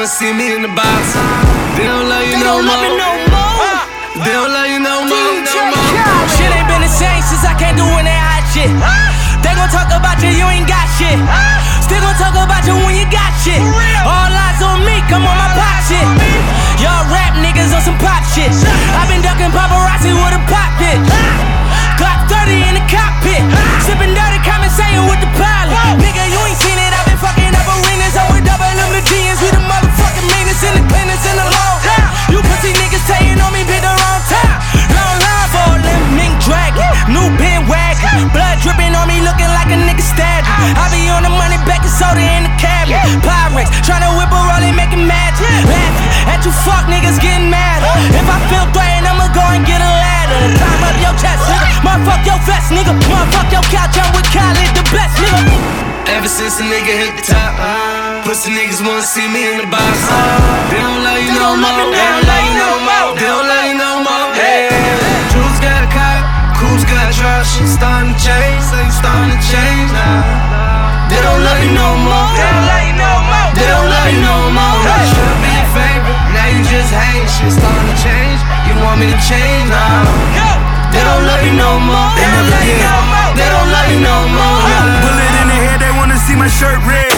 wanna see me in the box. They don't love you no, more. They don't love you no more. No more. Shit ain't been the same since I can't when that hot shit. They gon' talk about you, you ain't got shit. Still gon' talk about you when you got shit. All eyes on me, come on my pop shit. Y'all rap niggas on some pop shit. i been ducking paparazzi. soda in the cabin. Pyrex, tryna whip a make it Laughing at you fuck niggas getting mad. If I feel threatened, I'ma go and get a ladder. Climb up your chest, nigga. Motherfuck your vest, nigga. Motherfuck your couch, I'm with Khaled, the best, nigga. Ever since a nigga hit the top, pussy niggas wanna see me in the box. They don't love you no more. They don't love you no more. They don't love you no more. Hey, Jules got a cop, Cool's got a trush. Starting to change, so starting to change now. They don't love you no more. They don't love you no more. They don't Should be your favorite, now you just hate. Shit's starting to change. You want me to change now? They don't love you no more. They, they, don't, love you no more. they don't love you no more. Bullet in the head, they wanna see my shirt red.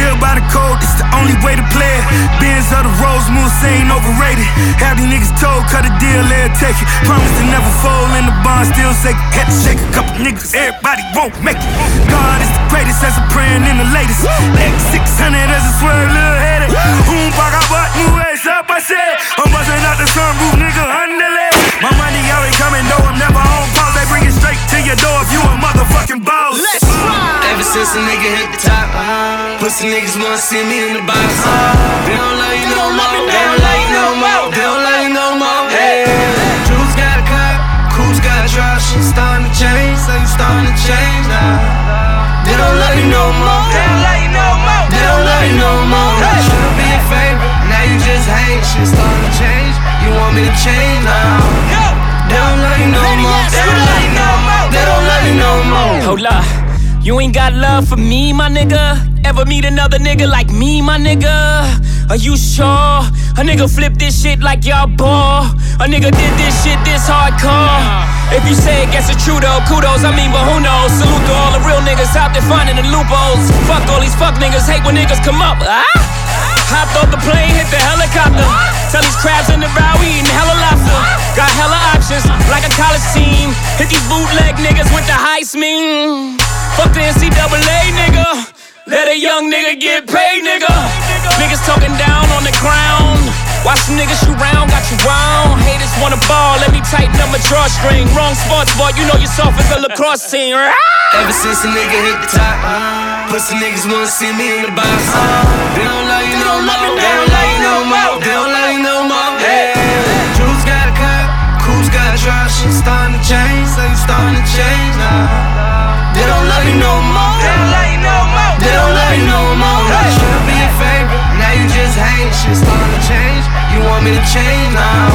Live by the code, it's the only way to play it. Benz of the Rose Moon saying overrated. Have these niggas told, cut a deal, let take it. Promise to never fold in the bond, still it. Had to shake a couple niggas, everybody won't make it. God is the greatest as a praying in the latest. X600 as a swerve, little headed. Um paga bot, new ass up, I said. I'm busting out the sunroof, nigga, underlay. My money always coming, though I'm never on pause. They bring it straight to your door if you a motherfucking boss. Let's Ever since a nigga hit the top, uh-huh. pussy niggas wanna see me in the box. Uh-huh. They don't love you no more. They don't love you no more. They don't love you no more. Hey, Jules got a cop, Cool's got a drop. She starting to change, so you starting to change now. They don't love you no more. They don't love you no more. They don't love you no more. Should've been your favorite, now you just hate. Shit starting to change. You want me to change now? They don't love you no more. They don't love you no more. They don't love you no more. Hold up. You ain't got love for me, my nigga. Ever meet another nigga like me, my nigga? Are you sure? A nigga flip this shit like y'all ball. A nigga did this shit this hardcore. If you say it, guess it's true though. Kudos, I mean, but who knows? Salute to all the real niggas out there finding the loopholes. Fuck all these fuck niggas, hate when niggas come up. Ah? Hopped off the plane, hit the helicopter. Tell these crabs in the bow, we eating hella lobster. Got hella options, like a college team. Hit these bootleg niggas with the heist mean. Fuck the NCAA, nigga. Let a young nigga get paid, nigga. Niggas talking down on the ground. Watch some niggas shoot round, got you round. Haters wanna ball, let me tighten up my drawstring. Wrong sports boy, you know you're soft as a lacrosse team. Ever since a nigga hit the top, pussy niggas wanna see me in the box. They don't love you no more. They don't love you no more. They don't love you no more. Hey, Jules got a cop, Cool's got a drop. She starting to change, so you starting to change now. Shit starting to change. You want me to change now?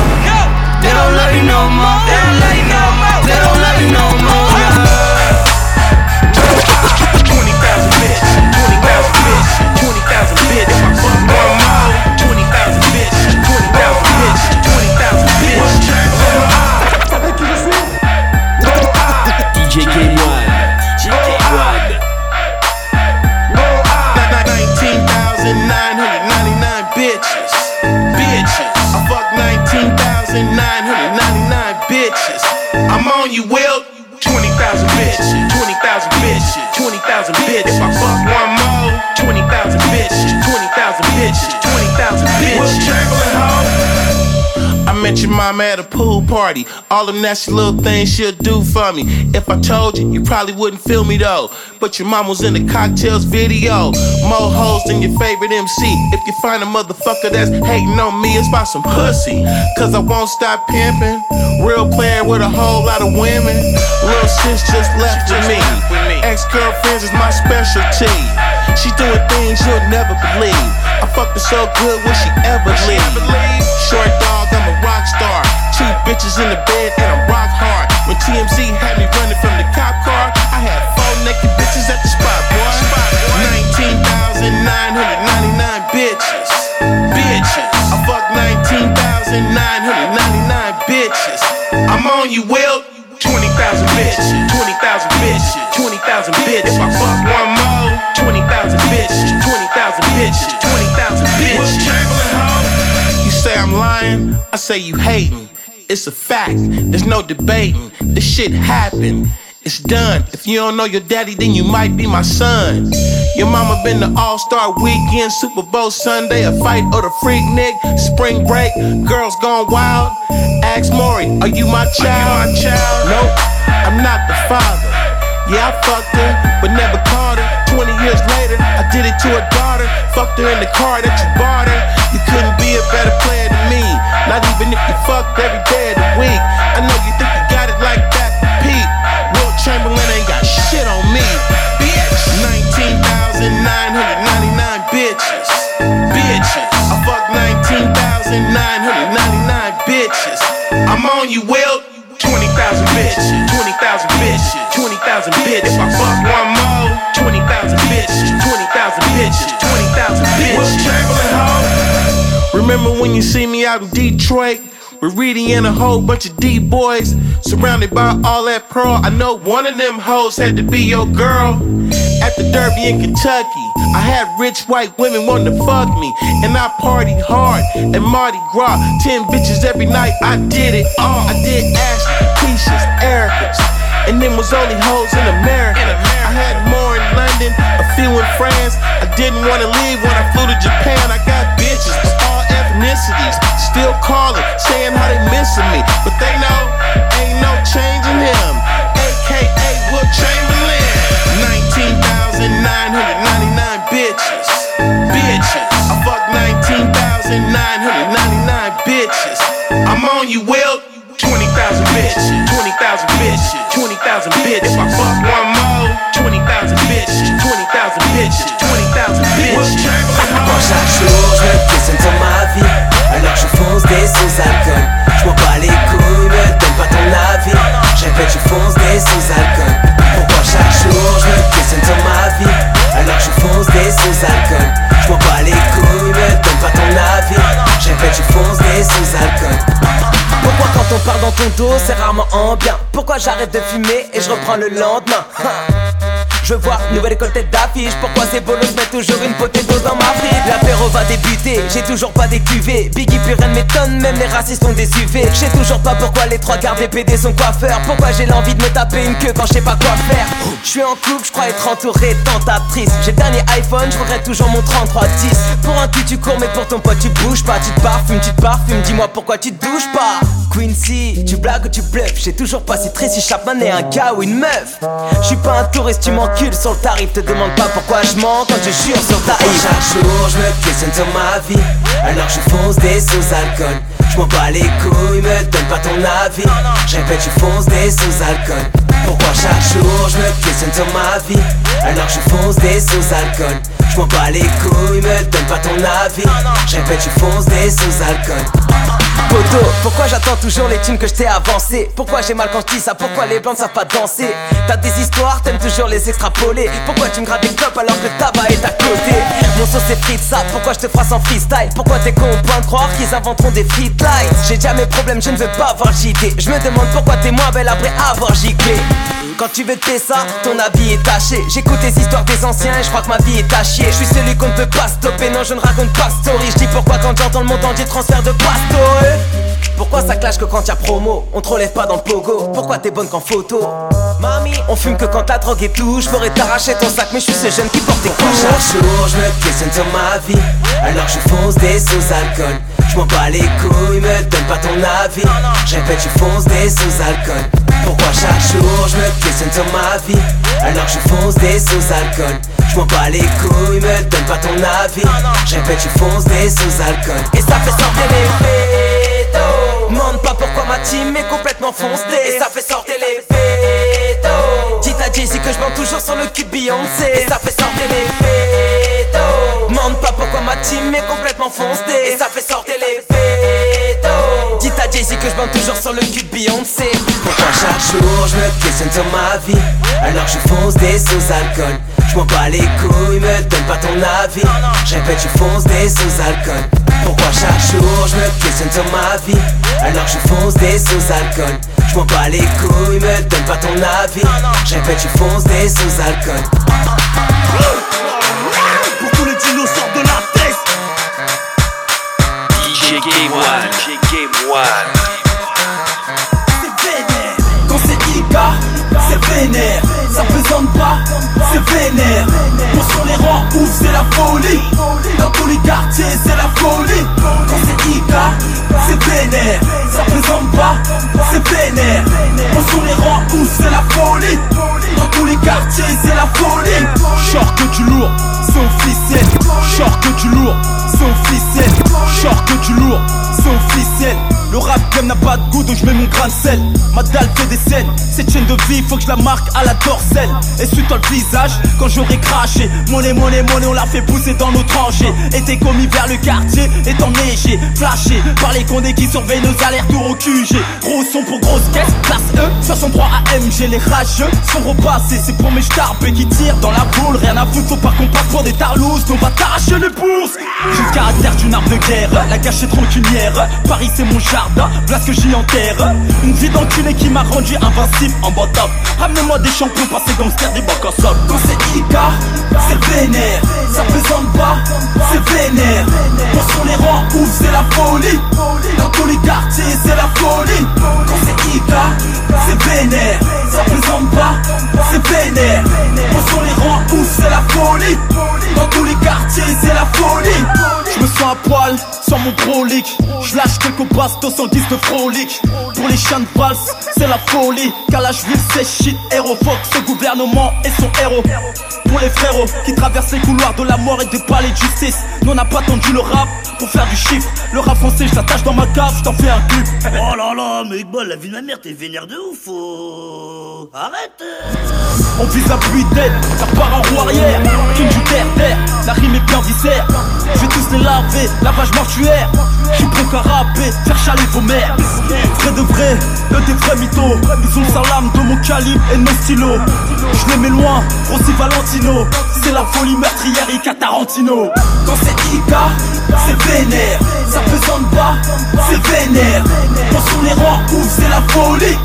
They don't love you no more. They don't love you no more. They don't love you no more. Your mama at a pool party. All them nasty little things she'll do for me. If I told you, you probably wouldn't feel me though. But your mom was in the cocktails video. More hoes than your favorite MC. If you find a motherfucker that's hating on me, it's about some pussy. Cause I won't stop pimping. Real player with a whole lot of women. Little sis just left with me. Ex girlfriends is my specialty. She doing things you'll never believe. I fucked her so good, will she ever leave? Short dog, rock star. Two bitches in the bed and I'm rock hard. When TMZ had me running from the cop car, I had four naked bitches at the spot, boy. 19,999 bitches. Bitches. I fucked 19,999 bitches. I'm on you, Will. 20,000 bitches, 20,000 bitches, 20,000 bitches. If I fuck one lying, I say you hating. It's a fact, there's no debating. This shit happened. It's done. If you don't know your daddy, then you might be my son. Your mama been the All Star Weekend, Super Bowl Sunday, a fight or the freak Nick, spring break, girls gone wild. Ask Maury, are you my child? Nope, I'm not the father. Yeah, I fucked her, but never caught her. 20 years later, I did it to her daughter. Fucked her in the car that you bought her. You couldn't be a better player than me. Not even if you fucked every day of the week. I know you think you got it like that, Pete. Wilt Chamberlain ain't got shit on me. Bitch. 19,999 bitches. Bitches. I fucked 19,999 bitches. I'm on you, Will. 20,000 bitches. 20,000 bitches. 20,000 bitches. If I fuck one more, Remember when you see me out in Detroit? with Reedy and a whole bunch of D boys. Surrounded by all that pearl. I know one of them hoes had to be your girl. At the Derby in Kentucky, I had rich white women wanting to fuck me. And I partied hard at Mardi Gras. Ten bitches every night, I did it all. I did Ashley, Keisha's, Erica's. And them was only hoes in America. I had more in London, a few in France. I didn't wanna leave when I flew to Japan. I got bitches ethnicities, still calling, saying how they missing me. But they know ain't no changing him. AKA Wilt Chamberlain. 19,999 bitches. Bitches. I fuck 19,999 bitches. I'm on you, Will. 20,000 bitches. 20,000 bitches. 20,000 bitches. If I fuck one more, 20,000 bitches. 20,000 bitches. 20,000 bitches. Quand chaque jour je me questionne sur ma vie Alors je fonce des sous-alcool Je m'en bats les couilles, donne pas ton avis. Je répète, je fonce des sous-alcool Pourquoi chaque jour je me questionne sur ma vie? Alors je fonce des sous-alcool Je m'en bats les couilles, donne pas ton avis. Je répète, je fonce des sous-alcool pourquoi quand on parle dans ton dos, c'est rarement en bien? Pourquoi j'arrête de fumer et je reprends le lendemain? Je vois nouvelle école tête d'affiche. Pourquoi ces bolos mettent toujours une potato dans ma frite. L'apéro va débuter, j'ai toujours pas des cuvées. Biggie plus rien ne m'étonne, même les racistes ont des UV. Je sais toujours pas pourquoi les trois quarts des PD sont coiffeurs. Pourquoi j'ai l'envie de me taper une queue quand je sais pas quoi faire. Je suis en couple, je crois être entouré de tentatrices. J'ai dernier iPhone, je regrette toujours mon 3310 Pour un cul tu cours mais pour ton pote tu bouges pas. Tu te parfumes, tu te parfumes, dis-moi pourquoi tu te douches pas. Quincy, tu blagues ou tu bluffes? J'ai toujours pas si Tracy Chapman est un gars ou une meuf. Je suis pas un touriste, tu sur le tarif Te demande pas pourquoi je mens quand je jure sur ta haie Chaque jour je me questionne sur ma vie Alors je fonce des sous-alcool Je m'en bats les couilles, me donne pas ton avis. Je répète, je fonce des sous-alcool Pourquoi chaque jour je me questionne sur ma vie Alors je fonce des sous-alcool Je m'en bats les couilles, me donne pas ton avis. Je répète, je fonce des sous-alcool Poto, pourquoi j'attends toujours les thunes que je t'ai avancé Pourquoi j'ai mal quand je dis ça? Pourquoi les blancs ne savent pas danser? T'as des histoires, t'aimes toujours les extrapoler. Pourquoi tu me grattes des clopes alors que le tabac est à côté? Mon sauce est frite ça, pourquoi je te frappe en freestyle? Pourquoi t'es con au point de croire qu'ils inventeront des frites J'ai déjà mes problèmes, je ne veux pas avoir JT Je me demande pourquoi t'es moins belle après avoir giclé quand tu veux te ça, ton habit est taché. J'écoute les histoires des anciens et je crois que ma vie est chier Je suis celui qu'on ne peut pas stopper, non je ne raconte pas story. Je dis pourquoi quand j'entends le monde entier transfert de pasto pourquoi ça clash que quand y'a promo On te relève pas dans le pogo? Pourquoi t'es bonne qu'en photo? Mamie, on fume que quand la drogue est tout. Je pourrais t'arracher ton sac mais je suis ce jeune qui porte tes couches. Chaque jour je me questionne sur ma vie. Alors je fonce des sous-alcool Je m'en bats les couilles, me donne pas ton avis. Je répète, je fonce des sous-alcool Pourquoi chaque jour je me questionne sur ma vie? Alors je fonce des sous-alcool Je m'en bats les couilles, me donne pas ton avis. Je répète, je fonce des sous-alcool Et ça fait sortir les pétos. Demande pas pourquoi ma team est complètement foncée. Et ça fait sortir les Dis que je mens toujours sur le cul de Beyoncé. Et ça fait sortir les pétos Demande pas pourquoi ma team est complètement foncée. Et ça fait sortir les pétos Dis à Jay-Z que je mens toujours sur le cul de Beyoncé. Pourquoi chaque jour je me questionne sur ma vie? Alors je fonce des sous-alcool Je m'en bats les couilles, me donne pas ton avis. Je répète, je fonce des sous-alcool Pourquoi chaque jour je me questionne sur ma vie? Alors je fonce des sous-alcool Je m'en bats les couilles, me donne pas ton avis. Je répète, je fonce des sous-alcool Pour tous les dinosaures de la tête. DJ Game One. Pas, c'est vénère. Pour sur les rangs? Ouf, c'est la folie? Dans tous les quartiers, c'est la folie. Quand c'est Ika, c'est vénère. Ça pesante pas, c'est vénère. Pour sur les rangs? Ouf, c'est la folie? Dans tous les quartiers, c'est la folie. Short que du lourd, c'est officiel. Short que du lourd, c'est officiel. Short que du lourd, c'est officiel le rap game n'a pas de goût donc je mets mon grain de sel. Ma dalle fait des scènes. Cette chaîne de vie faut que je la marque à la dorsale Essuie-toi le visage quand j'aurai craché. Monnaie, monnaie, monnaie on l'a fait pousser dans nos tranchées Été commis vers le quartier est enneigé. Flashé par les condés qui surveillent nos allers-retours au QG Gros son pour grosse caisse, classe E 63 AMG les rageux sont repassés C'est pour mes starbés qui tirent dans la boule. Rien à foutre faut pas qu'on passe pour des tarlousses On va t'arracher les bourses. J'ai le caractère d'une arme de guerre, la cachette rancunière. Paris c'est mon jardin, voilà ce que j'y enterre. Une vie d'enculé qui m'a rendu invincible en bottom. Ramenez-moi des champions, passés gangsters, des bacs en sol. Quand c'est Ika, c'est vénère. Ça présente pas, c'est vénère. Quand sur les rangs, ouf, c'est la folie. Dans tous les quartiers, c'est la folie. Quand c'est Ika, c'est vénère. Ça présente pas, c'est vénère. Quand sur les rangs, ouf, c'est la folie. Dans tous les quartiers, c'est la folie. Je me sens à poil sur mon prolique. Je lâche quelques bastos en guise de frolique. Pour les chiens de valse, c'est la folie. Car la juive, c'est shit, héros. Fox, ce gouvernement et son héros. Pour les frérots qui traversent les couloirs de la mort et des palais de justice. Nous, on n'a pas tendu le rap pour faire du chiffre. Le rap français, je l'attache dans ma cave, je t'en fais un clip. Oh là là, mais Iqbal, la vie de ma mère, t'es vénère de ouf, oh. Arrête On vise la pluie d'aide, car par en roue arrière. King du terre, terre, la rime est bien viscère. Je vais tous les laver, lavage mortuaire. J'suis prêt à rapper, faire vos mères. Vrai de vrai, le des vrais mythos. Ils ont le salam de mon calibre et de mon stylo. Je les mets loin, Rossi Valentino. C'est la folie meurtrière, Ika Tarantino. Quand c'est Ika, c'est vénère. Ça pesante pas, c'est vénère. Quand sur les rangs, c'est la folie.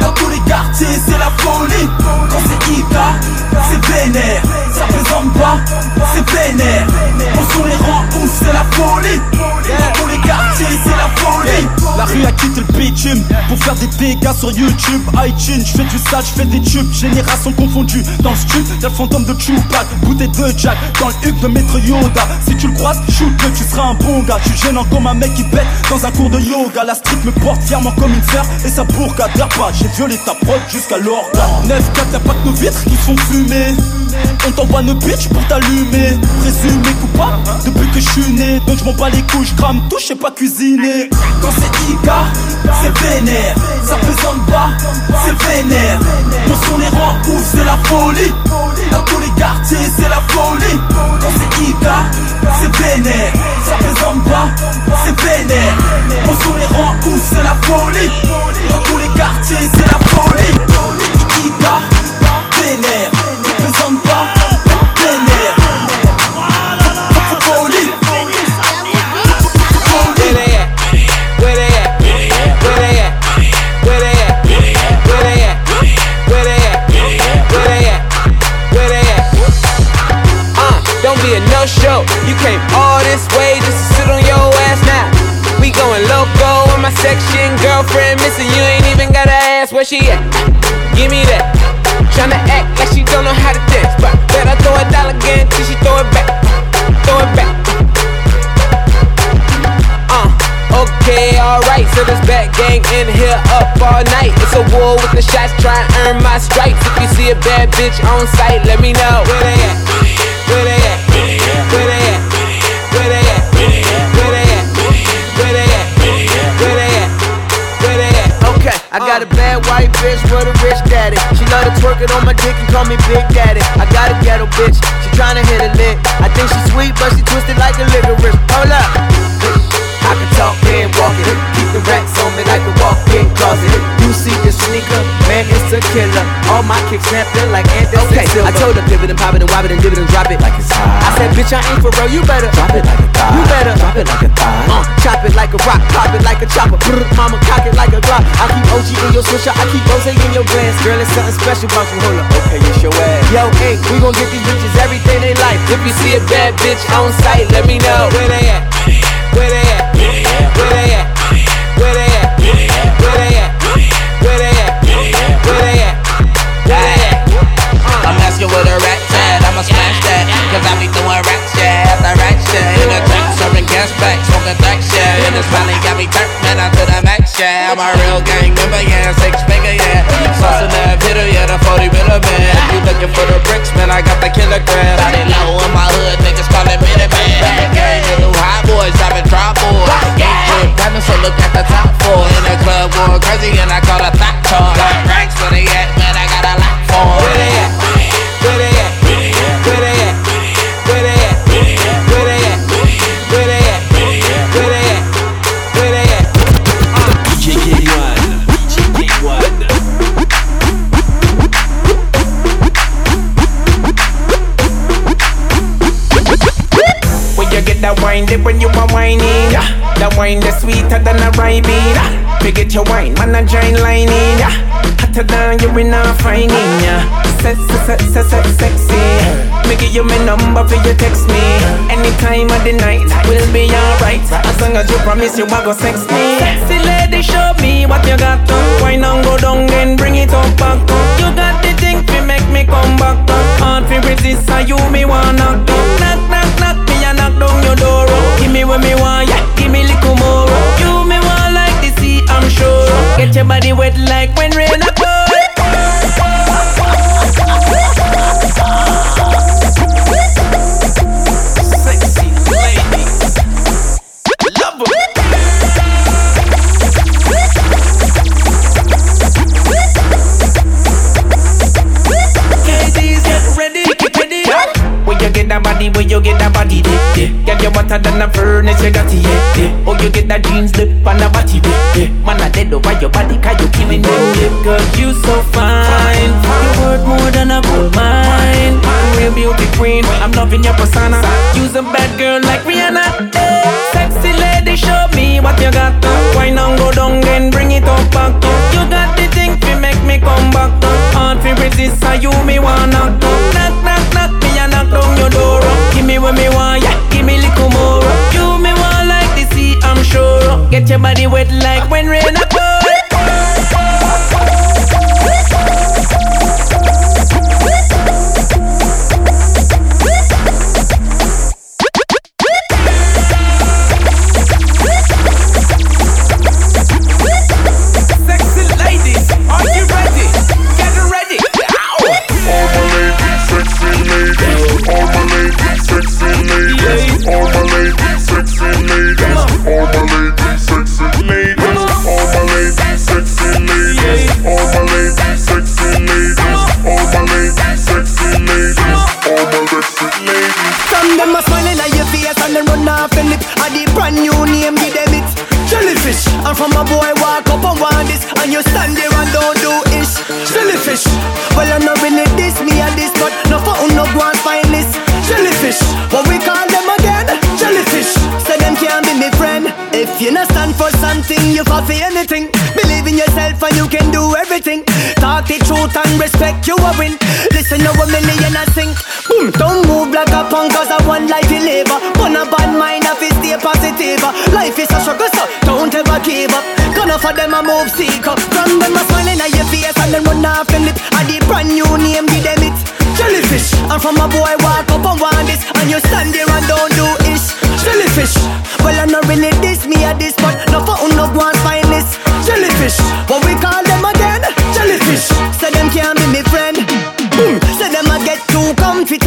Dans tous les quartiers, c'est la folie. Quand c'est Ika, c'est vénère. Ça pesante pas, c'est vénère. Quand sur les rangs, c'est la folie. La rue a quitté le bitume pour faire des dégâts sur YouTube, iTunes. Je fais du sale, je fais des tubes, génération confondue. Dans le stup, y'a le fantôme de Tupac, bouteille de Jack, dans le huc de Maître Yoda. Si tu le croises, shoot-le, tu seras un bon gars. Tu gênant comme un mec qui pète dans un cours de yoga. La street me porte fièrement comme une sœur et sa bourga pas. J'ai violé ta prod jusqu'à l'organe. 9-4, y'a pas que nos vitres qui font fumer. On t'envoie nos bitch pour t'allumer. Présumé coupable depuis que je suis né. Donc je m'en bats les couilles, je crame tout, je pas cuisiner. Quand c'est Ika, c'est vénère. Ça pesante pas, c'est vénère. On sur les rangs, ouf, c'est la folie. Dans tous les quartiers, c'est la folie. Quand c'est Ika, c'est vénère. Ça pesante pas, c'est vénère. On sur les rangs, ouf, c'est la folie. Dans tous les quartiers, c'est la folie. Ika, be a no-show. You came all this way just to sit on your ass now. We going loco in my section. Girlfriend missing, you ain't even gotta ask where she at. Give me that. Tryna act like she don't know how to dance, but better throw a dollar again till she throw it back. Throw it back. Uh, okay, alright. So this back gang in here up all night. It's a war with the shots, try and earn my stripes. If you see a bad bitch on sight, let me know where they at. Where they at? I got a bad white bitch with a rich daddy. She love to twerk it on my dick and call me Big Daddy. I got a ghetto bitch, she tryna hit a lick. I think she sweet, but she twisted like a licorice. Hold up. I can talk and walk it. Keep the racks on me like a walk-in closet. You see the sneaker, man, it's a killer. All my kicks snapping like Anderson Okay, Silva. I told her pivot and pop it and wop it and dip it and drop it like it's hot. I said, bitch, I ain't for real. You better Drop it like a thigh. You better drop it like a thigh. Uh, chop it like a rock, pop it like a chopper. Brr, mama, cock it like a Glock. I keep OG in your swisher, I keep Rose in your glass. Girl, it's something special about you. Hold up. Okay, it's your ass. Yo, hey, we gon' get these bitches everything they like. If you see a bad bitch on sight, let me know where they at. Where they at? Where they at? Where they at? Where they at? Where they at? Where they at? Where they at? Where they at? I'm asking where the rats at, I'ma smash that Cause I be doing rap shit after rap shit In the tank, serving gas back, smoking crack shit And this valley got me turned, man, out to the max, yeah. I'm a real gang member, yeah, six figure, yeah. Sauce in that hitter, yeah, the 40 miller, man. If you looking for the bricks, man, I got the kilogram Got it low in my hood, niggas call it minute, man. Gang, the new hot boys, driving drop boys. Gang. With diamonds, so look at the top four. In the club, going crazy, and I call a thought car Got ranks where they at, man, I got a lot for. Where they wine it when you are whining. Yeah. The wine that's sweeter than a bean. Yeah. get your wine, man, a giant lining. Yeah. Hotter than you in a finding. Yeah. Se se se se se sexy. Me give you my number for you text me. Any time of the night will be alright. As long as you promise you will go sex me. Sexy lady, show me what you got. Wine and go down, then bring it up back. You got the thing to make me come back. Hard to resist, so you me wanna knock, knock, knock, knock down your door. Give me what me want, yeah, give me little more. You me want like the sea, I'm sure. Get your body wet like when rain hotter than a furnace, you got it, yeah, eh. yeah. Oh, you get that jeans lip on the body, yeah, yeah. Man, I dead over your body, cause you killing them, yeah. Girl, you so fine, you worth more than a gold mine. Real beauty queen, I'm loving your persona. Use a bad girl like Rihanna, yeah. Sexy lady, show me what you got. Why not go down and bring it up back? You got the thing to make me come back. Hard to resist, so you me wanna knock, knock, knock me and knock down your door door. Give me what me want, yeah, give me little more. Uh. You me want like the sea, I'm sure. Uh. Get your body wet like when rain a pour. Of you a win. Listen, you a million millionaire ting. Boom! Don't move like a punk, cause I one life you live. On a bad mind, I feel stay positive. Life is a struggle, so don't ever give up. Gonna for them, I move seek up From them a smiling at your face and then run off your lip And the brand new name give them it Jellyfish And from a boy walk up and want this And you stand there and don't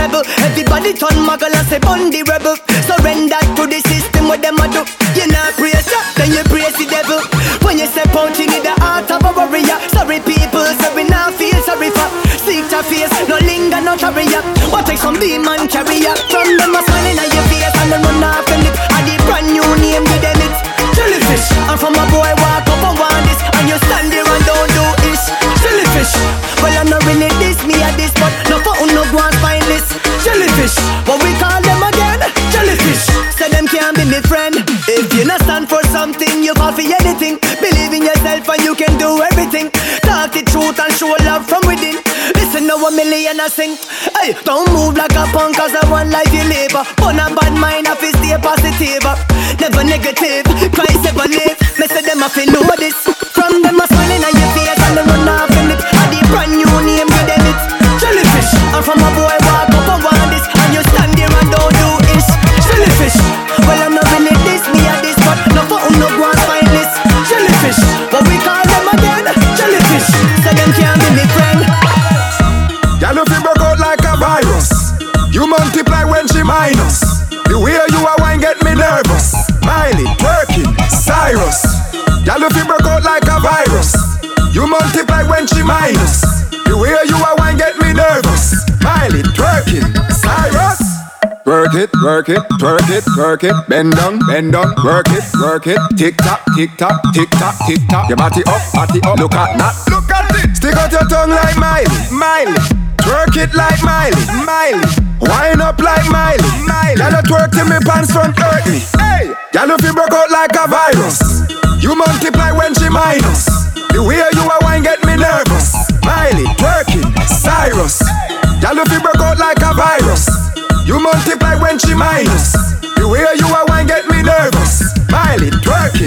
comfortable Everybody turn muggle and say bun the rebel Surrender to the system what them a do You not praise ya Then you praise the devil when you step out, you need the heart of a warrior. Sorry, people, so we now feel sorry for. Seek to face, no linger, no carry up. What take some beam carry up. From them, a smiling at your face, and then run off you fall for anything Believe in yourself and you can do everything. Talk the truth and show love from within. Listen to a million I sing. Hey, don't move like a punk cause I want life you live. But a bad mind, I feel stay positive. Never negative, Christ ever live. Me say them I feel know this. Work it, work it, work it, work it. Bend down, bend down, work it, work it. Tick tock, tick tock, tick tock, tick tock. Your body up, body up. Look at that, look at it. Stick out your tongue like Miley, Miley. Twerk it like Miley, Miley. Wind up like Miley, Miley. Y'all twerk till me pants front hurt me. Hey, y'all if you broke out like a virus. You multiply when she minus. The way you are wine get me nervous. Miley, twerking, Cyrus. Y'all if you broke out like a virus. You multiply when she minus. The way you are wine get me nervous. Miley, twerking.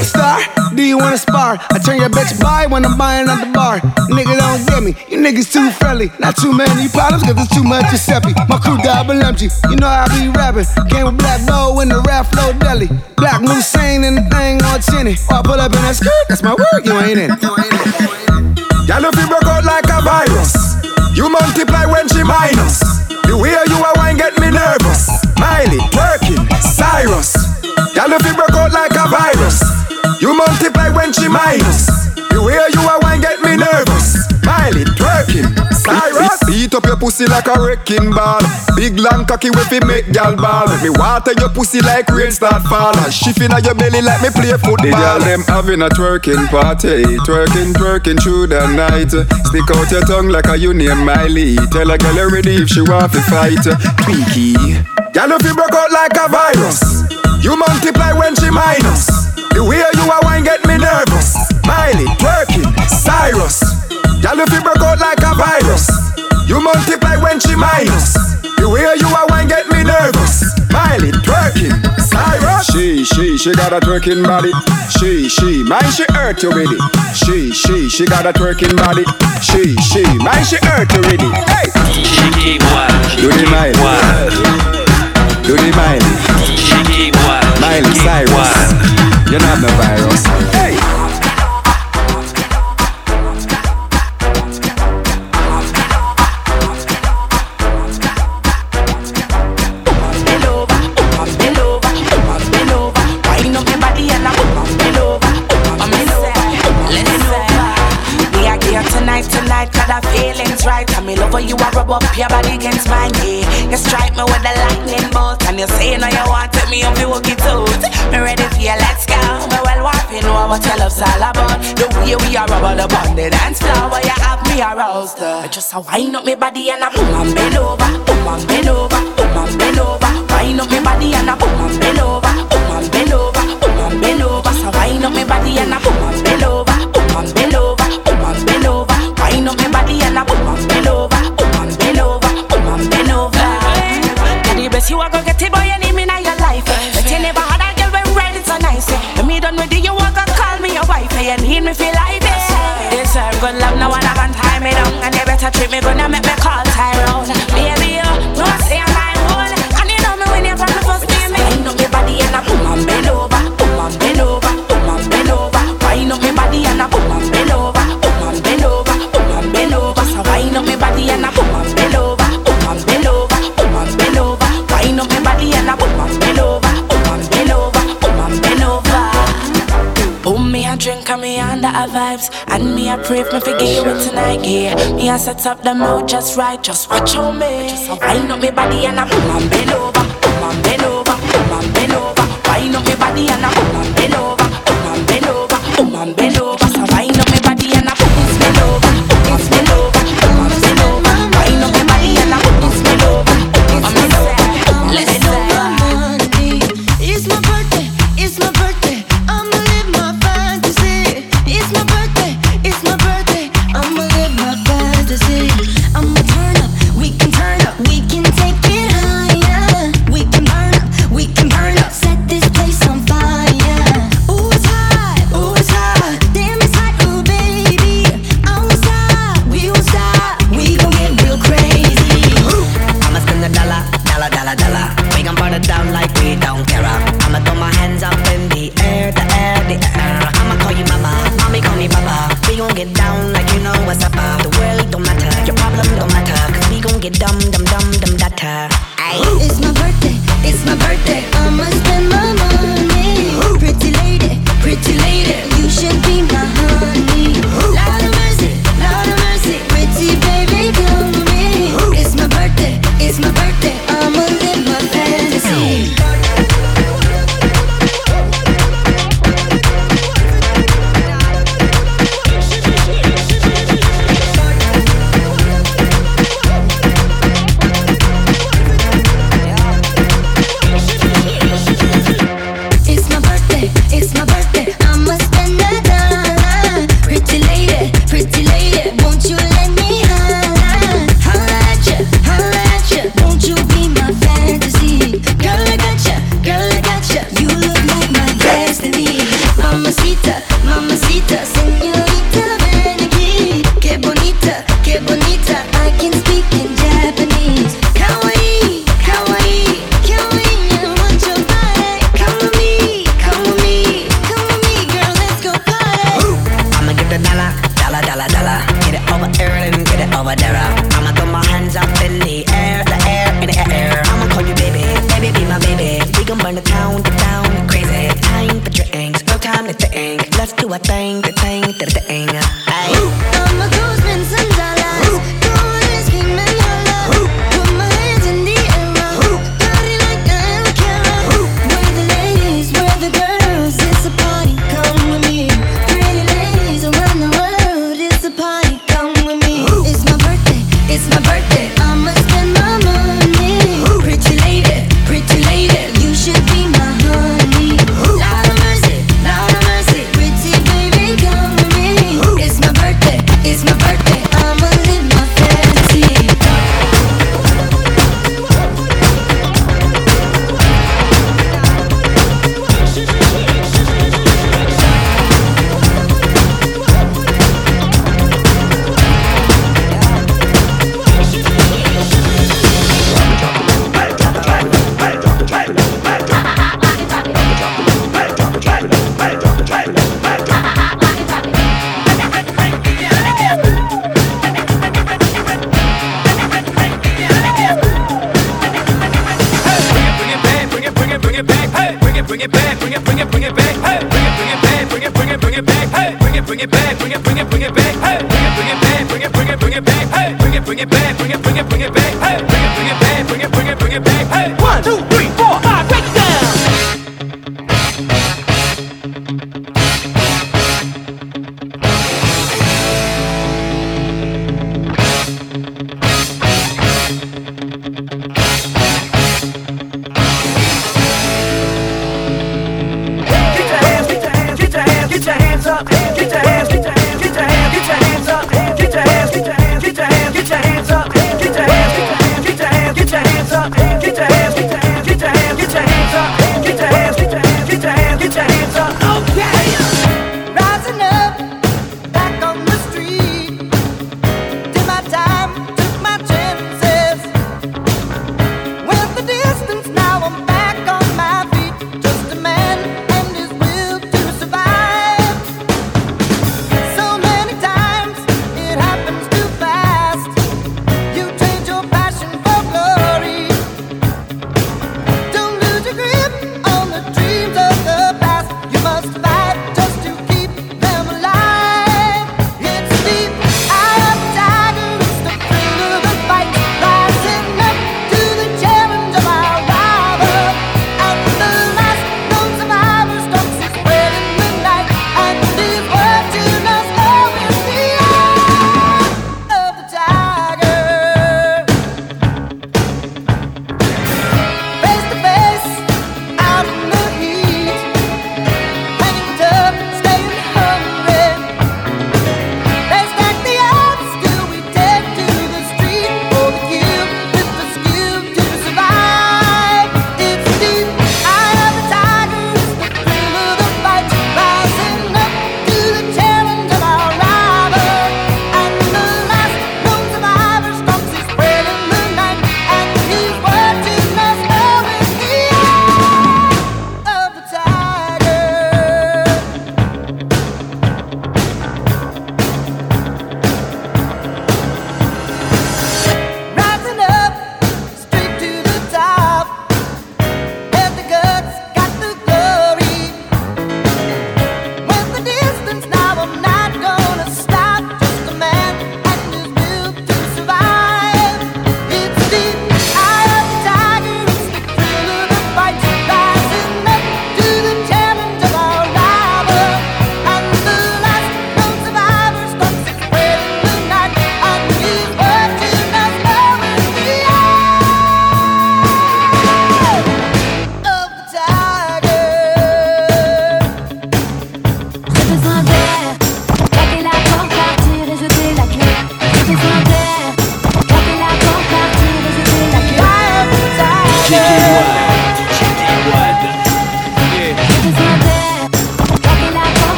Star, do you wanna spar? I turn your bitch by when I'm buying at the bar. Nigga don't get me, you niggas too friendly. Not too many problems, cause it's too much Giuseppe. My crew double empty, you know I be rapping. Came with Black Bow in the rap flow deli. Black Moussain and the thing on tinny. Or I pull up in that skirt, that's my word, you ain't in it. Y'all if you broke out like a virus. You multiply when she minus. Way you are wine get me nervous. Miley, twerking, Cyrus. Y'all if you broke out like a virus. You multiply when she minus. Beat up your pussy like a wrecking ball. Big long cocky with it make gal ball. Me water your pussy like rain start fall. And shift your belly like me play football. The girl them having a twerking party. Twerking, twerking through the night. Stick out your tongue like a you name Miley. Tell a girl you ready if she want to fight. Twinkie. Girl if you broke out like a virus. You multiply when she minus. The way you are wine get me nervous. Miley, twerking, Cyrus. Girl if you broke out like a virus. You multiply when she minus. The way you are wine get me nervous. Miley, twerking, Cyrus. She, she, she got a twerking body. She, she, mind she hurt you with it. She, she, she got a twerking body. She, she, mind she hurt you with it. Hey, do the Miley. Do the Miley. Miley Cyrus. You're not have no virus. Hey. Feelings right. And me love how you are rub up your body against mine, yeah. You strike me with the lightning bolt, and you say now you want to me up, you walk it out. Me ready for you, let's go. Me well wiping know what your love's all about. The way we are rub up on the dance floor, where you have me aroused. Uh. Just a wind up me body and a boom and bend over, boom and bend over, boom and bend over. Wind up me body and a boom and bend over, boom and bend over, boom and bend over. So wind up me body and a boom and bend over, boom and bend over, Wind up me body and a boom and bend over, boom and bend over, boom and bend over. To the best you are gonna get it, boy. You need me in your life. But you never had a girl when riding so nice. When me done with you, you walk and call me your wife. You need me feel like this. Serve good love, no one can tie me down, and you better treat me and make me call Tyrone. Under a vibes And me a pray for me forget with tonight, yeah. Me a set up the mood just right, just watch on me. Just wind up me body and boom and bend over Boom and bend over, bend over. Wind up me body and boom and bend over Boom and bend over, boom and bend over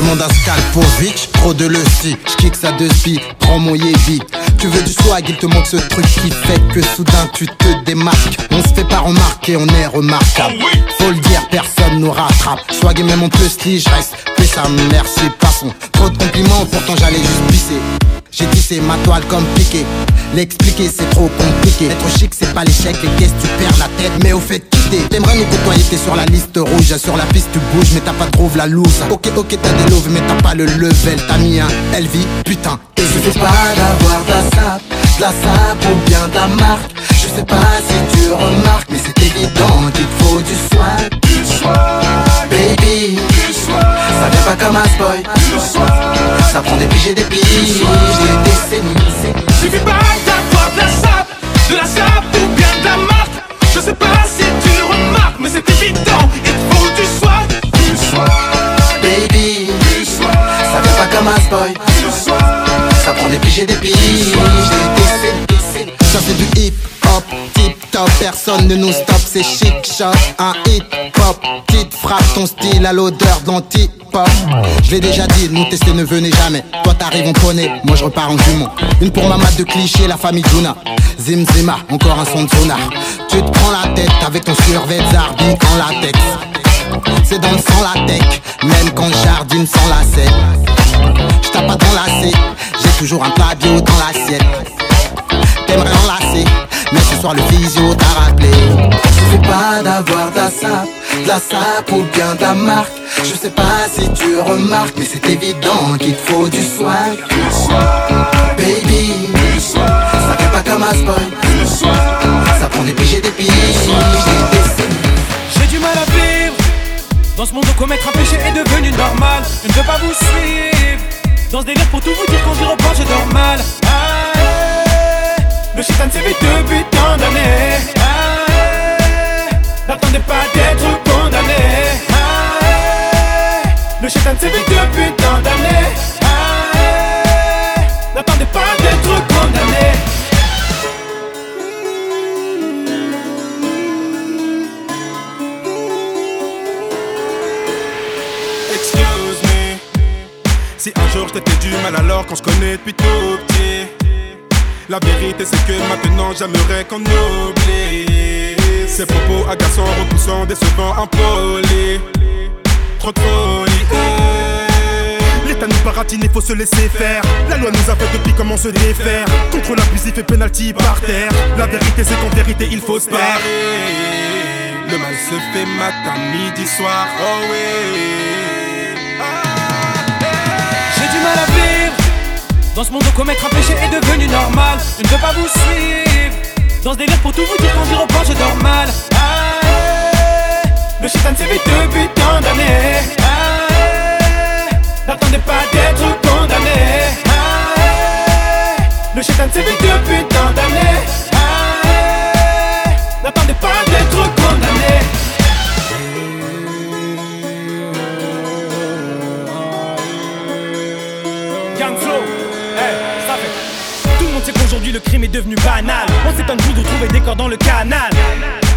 demande un scalpovic Trop de le si, j'kick ça de spi Prends mon yébi Tu veux du swag, il te manque ce truc qui fait que soudain tu te démarques. On se fait pas remarquer, on est remarquable. Faut le dire, personne nous rattrape. Swag et même en plus si je reste Plus ça merci, passons. Trop de compliments, pourtant j'allais juste pisser j'ai tissé ma toile comme piqué. L'expliquer c'est trop compliqué. Être chic c'est pas l'échec Les pièces tu perds la tête. Mais au fait quitter T'aimerais nous côtoyer t'es sur la liste rouge. Sur la piste tu bouges mais t'as pas trop la loose. Ok ok t'as des loves mais t'as pas le level. T'as mis un LV putain. Et Il suffit pas d'avoir de la sap, de la sap ou bien la marque. Je sais pas si tu remarques, mais c'est évident qu'il faut du swag. Du Baby, ça vient pas comme un spoil. Ça prend des piges et des piges, des décennies. Suffit pas d'avoir de la sap, de la sap ou bien de la marque. Je sais pas si tu remarques, mais c'est évident, il faut du swag, du swag, Baby, du ça vient pas comme un spoil. du. Ça prend des piges et des piges, des décennies. Ça c'est du hip hop Personne ne nous stoppe c'est chic shot Un hip hop Petite frappe ton style à l'odeur d'anti-pop Je l'ai déjà dit, nous tester ne venez jamais. Toi t'arrives en poney, moi je repars en jument Une pour ma mat de cliché, la famille Juna. Zim Zima, encore un son de sonar. Tu te prends la tête avec ton survêt Zarbi en latex. C'est dans le sang la tech Même quand jardine sans lacet Je tape pas dans lacet J'ai toujours un plat dans l'assiette. T'aimerais enlacer Mais ce soir le physio t'a rappelé Suffit pas d'avoir de la sap, de la sap ou bien de la marque. Je sais pas si tu remarques, mais c'est évident qu'il te faut du swag. Baby, ça fait pas comme un spoil. Ça prend des piges et des piges. J'ai du mal à vivre Dans ce monde où commettre un péché est devenu normal Je ne veux pas vous suivre Dans ce délire pour tout vous dire quand j'y repense je dors mal. Le shaitan s'est vite depuis tant d'années Ah. N'attendez pas d'être condamné Ah. Le shaitan s'est vite depuis tant d'années La vérité c'est que maintenant j'aimerais qu'on oublie Ces propos agaçants, repoussants, décevants, impolis. Trop de folie eh. L'État nous baratine, il faut se laisser faire. La loi nous a fait depuis comment se défaire. Contrôle abusif et penalty par terre. La vérité c'est qu'en vérité il faut se taire Le mal se fait matin, midi, soir, oh oui. J'ai du mal à vivre Dans ce monde où commettre un péché est devenu normal Je ne veux pas vous suivre Dans ce délire pour tout vous dire quand j'y repense je dors mal ouais. Le shaitan s'est vite depuis tant d'années. N'attendez pas d'être condamné ouais. Le shaitan s'est vite depuis tant d'années. N'attendez pas d'être condamné le crime est devenu banal. On s'étonne tous de trouver des corps dans le canal.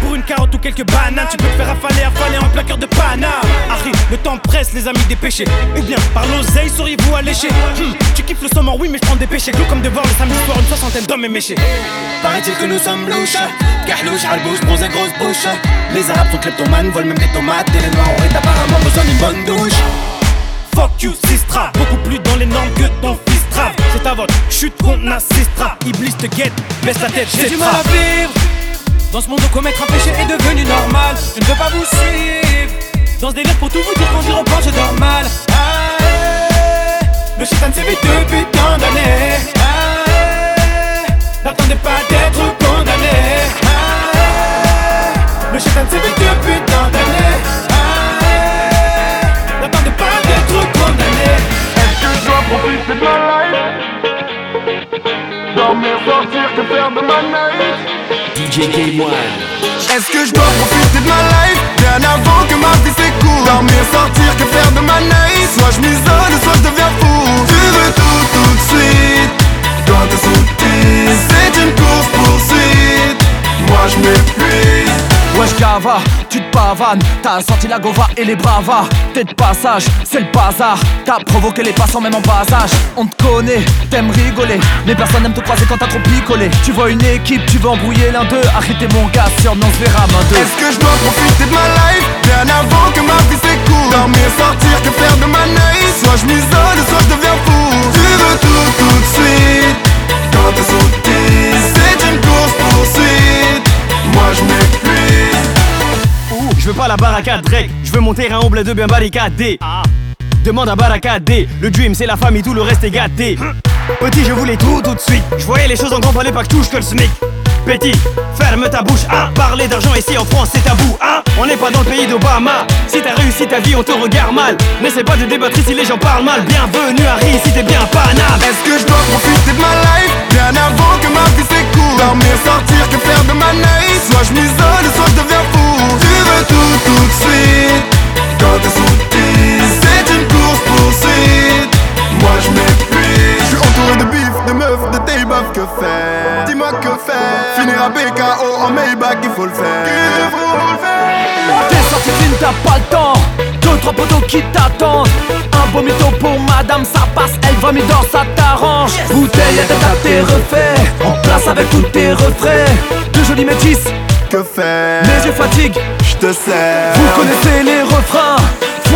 Pour une carotte ou quelques bananes, tu peux te faire affaler, affaler en plein cœur de Paname. Harry, le temps presse, les amis dépêchés. Ou bien par l'oseille, sauriez-vous allécher Hmm, Tu kiffes le sommet, oui, mais je prends des péchés. Clou comme de voir le samedi soir une soixantaine d'hommes éméchés. Paraît-il que nous sommes louches, carlouches, albouches, bronzés, grosses bouches. Les arabes sont kleptomanes, volent même des tomates. Et les noirs auraient apparemment besoin d'une bonne douche. Fuck you, Sistra, beaucoup plus dans les normes que ton fils trave. C'est à votre chute qu'on assistera. Iblis te guette, baisse la tête, J'ai du mal à vivre Dans ce monde où commettre un péché est devenu normal Je ne veux pas vous suivre Dans ce délire pour tout vous dire quand j'y repense je dors mal. Le shaitan s'est vite depuis tant d'années. N'attendez pas d'être condamné. Le shaitan s'est vite depuis Est-ce que je dois profiter de ma life? Bien avant que ma vie s'écoule Dormir, sortir, que faire de ma night Soit je m'isole, soit je deviens fou. Tu veux tout tout de suite. T'es sous tes C'est une course poursuite. Moi je m'épuise Gava, tu te pavanes, t'as sorti la gova et les bravas. T'es de passage, c'est le bazar. T'as provoqué les passants même en bas âge. On te connaît, t'aimes rigoler. Mais personne n'aime te croiser quand t'as trop picolé. Tu vois une équipe, tu veux embrouiller l'un d'eux. Arrêtez mon gars, sur non se verra main d'eux. Est-ce que je dois profiter de ma life? Bien avant que ma vie s'écoule. Dormir, sortir, que faire de ma night Soit je m'isole, soit je deviens fou. Tu veux tout tout de suite. Quand t'es tes C'est une course poursuite. Moi je m'épuise Je veux pas la barricade Drake, je veux mon terrain au bled de bien barricadé. Demande à barricadé, le dream c'est la famille, tout le reste est gâté. Petit je voulais tout tout de suite, je voyais les choses en grand, fallait pas que touche que le SMIC Petit, ferme ta bouche, hein. Parler d'argent ici en France c'est tabou, hein. On n'est pas dans le pays d'Obama. Si t'as réussi ta vie on te regarde mal. N'essaie pas de débattre si les gens parlent mal. Bienvenue Harry si t'es bien Paname. Est-ce que je dois profiter de ma life? Bien avant que ma vie s'écoule. Dormir, sortir, que faire de ma night Soit je m'isole, soit je deviens fou. Tu veux tout tout de suite? Quand t'es sous C'est une course poursuite Moi je m'épuise. Je suis entouré de bif, de meufs, de tailbaf Que faire? Dis-moi que faire? Finir à BKO en Maybach, il faut le faire. Il faut le faire? T'es sorti clean, t'as pas le temps. Deux, trois poteaux qui t'attendent. Un beau mytho pour madame, ça passe Elle vomit dans ça t'arrange Bouteille à tête à tes refaits En place avec tous tes refrains. De jolis métis. Que faire? Les yeux fatiguent. Je te sers. Vous connaissez les refrains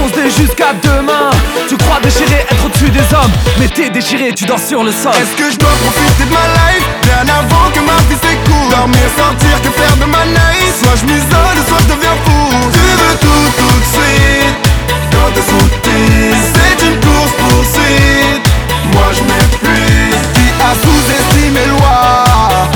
Jusqu'à demain. Tu crois déchirer, être au-dessus des hommes. Mais t'es déchiré, tu dors sur le sol. Est-ce que je dois profiter de ma life? Bien avant que ma vie s'écoule. Dormir, sortir, que faire de ma night? Soit je m'isole, soit je deviens fou. Tu veux tout tout de suite. Quand t'es sous C'est une course poursuite. Moi je m'épuise. Qui a sous-estimé loi?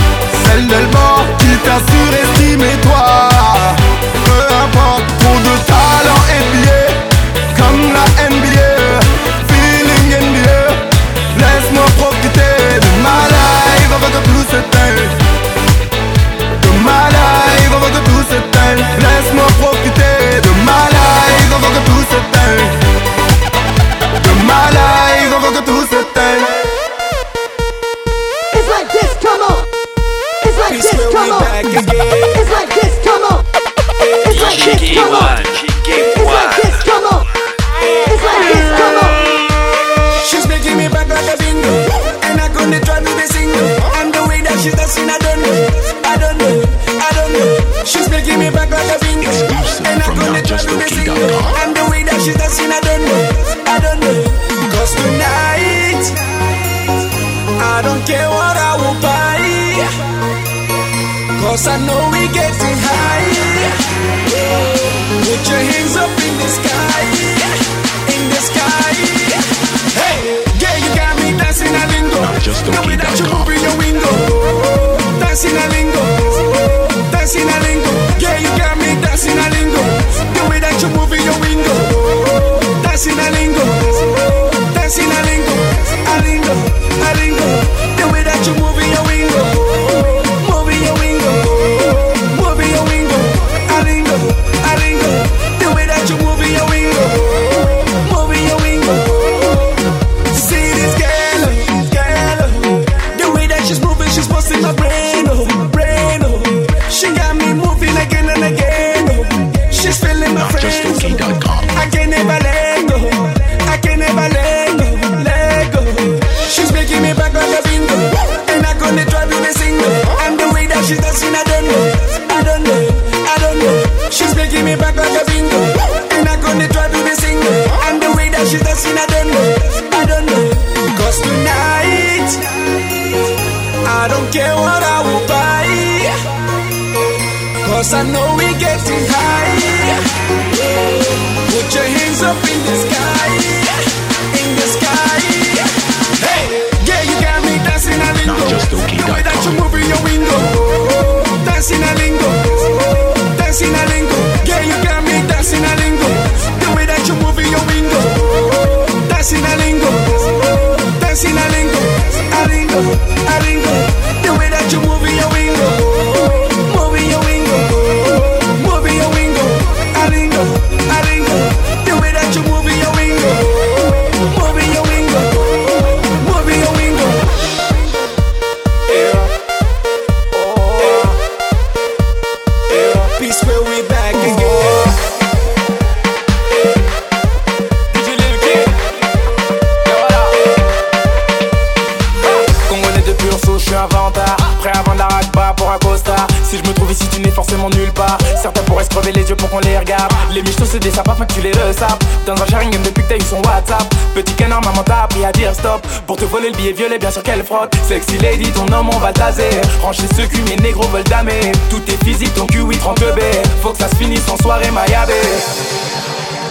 Le billet violet, bien sûr qu'elle frotte. Sexy lady, ton homme on va taser. Rancher ce cul, mes négros veulent damer. Tout est physique, ton cul, oui, 30 B. Faut que ça se finisse en soirée Mayabé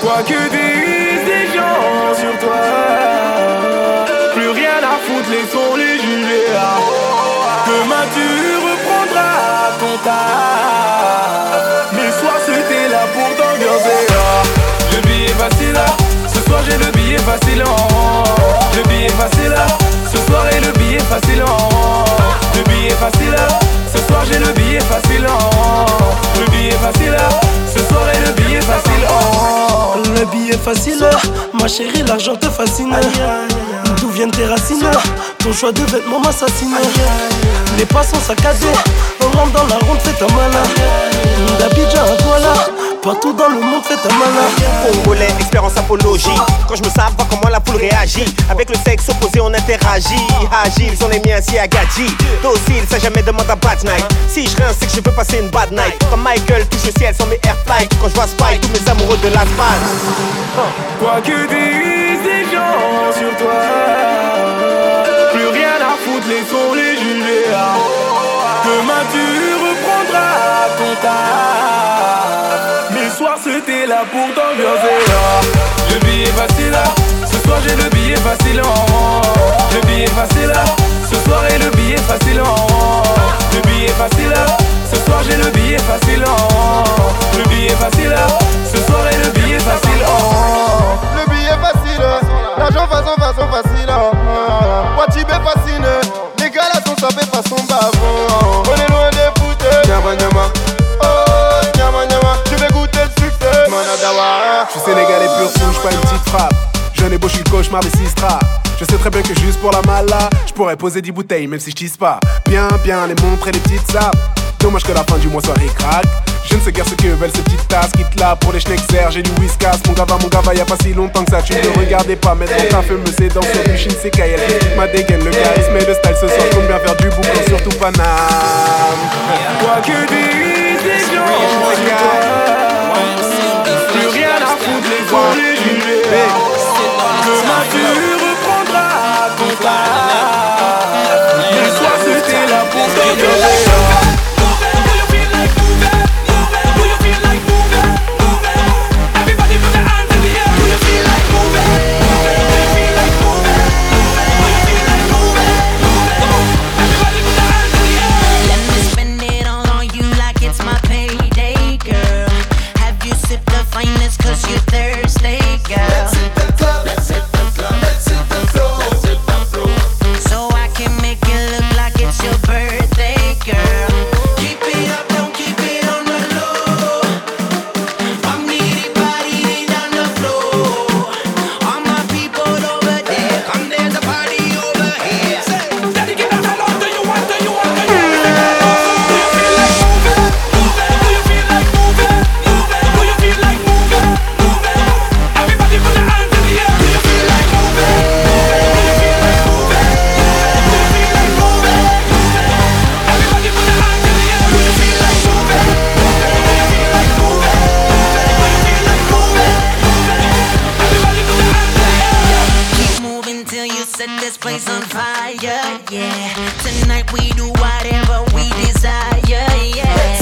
Quoi que disent les gens sur toi Plus rien à foutre, laissons les juger Demain tu reprendras ton tas. Mais soir c'était là pour t'ambiancer. Ah. Le billet facile là Ce soir j'ai le billet facile oh. Le billet facile là Ce soir et le billet facile oh. Le billet facile là Ce soir j'ai le billet facile. Le billet facile là Ce soir et le billet facile. Le billet facile, ma chérie, l'argent te fascine. D'où viennent tes racines Ton choix de vêtements m'assassine. Les passants saccadés, on rentre dans la ronde, fais ta malin. D'Abidjan à Douala, partout dans le monde, fais ta malin. Congolais, expert en sapologie. Quand je me sers pas comment la foule réagit. Avec le sexe opposé, on interagit. Agile, sont les miens si à Gadji. Docile, ça jamais demande à bad night. Si je rince, c'est que je veux passer une bad night. Comme Michael touche le ciel sans mes air flight. Quand je vois Spike, tous mes amoureux de Las Quoi que disent les gens sur toi Plus rien à foutre, laissons les juger Demain tu reprendras ton tas là pour t'ambiancer Le billet facile là. Ce soir j'ai le billet facile Le billet facile là. Ce soir est le billet facile Le billet facile là. Ce soir j'ai le billet facile Le billet facile là. Ce soir est le billet facile Le billet facile, l'argent façon façon facile. Watibé fascine, les gars là sont sapés façon bavon. On est loin des foot, nyama nyama. Oh nyama nyama, Je suis sénégalais pur souche, pas une petite frappe. Jeune et beau, je suis le cauchemar des Sistra. Je sais très bien que juste pour la mala, je pourrais poser 10 bouteilles même si je tisse pas. Bien, bien, les montres et les petites sapes. Dommage que la fin du mois soit ricrac. Je ne sais guère ce que veulent ces petites tasses. Quitte là pour les schneckers, j'ai du whiskas. Mon gava, mon gava, y a pas si longtemps que ça. Tu ne te regardais pas, mettre mon taf me c'est dans du Shinsekai. Elle critique ma dégaine, le charisme et le style ce soir. Compte bien faire du boucan, surtout Paname. Quoi que disent les gens 네. set this place on fire, yeah. Tonight we do whatever we desire, yeah.